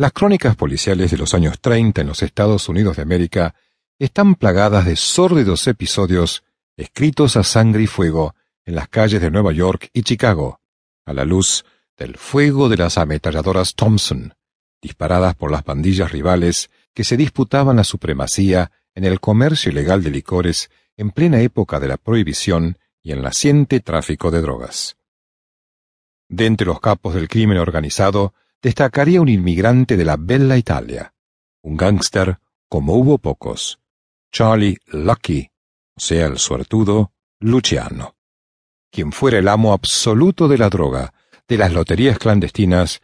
Las crónicas policiales de los años 30 en los Estados Unidos de América están plagadas de sórdidos episodios escritos a sangre y fuego en las calles de Nueva York y Chicago, a la luz del fuego de las ametralladoras Thompson, disparadas por las pandillas rivales que se disputaban la supremacía en el comercio ilegal de licores en plena época de la prohibición y en naciente tráfico de drogas. De entre los capos del crimen organizado, destacaría un inmigrante de la Bella Italia, un gángster como hubo pocos, Charlie Lucky, o sea, el suertudo Luciano, quien fuera el amo absoluto de la droga, de las loterías clandestinas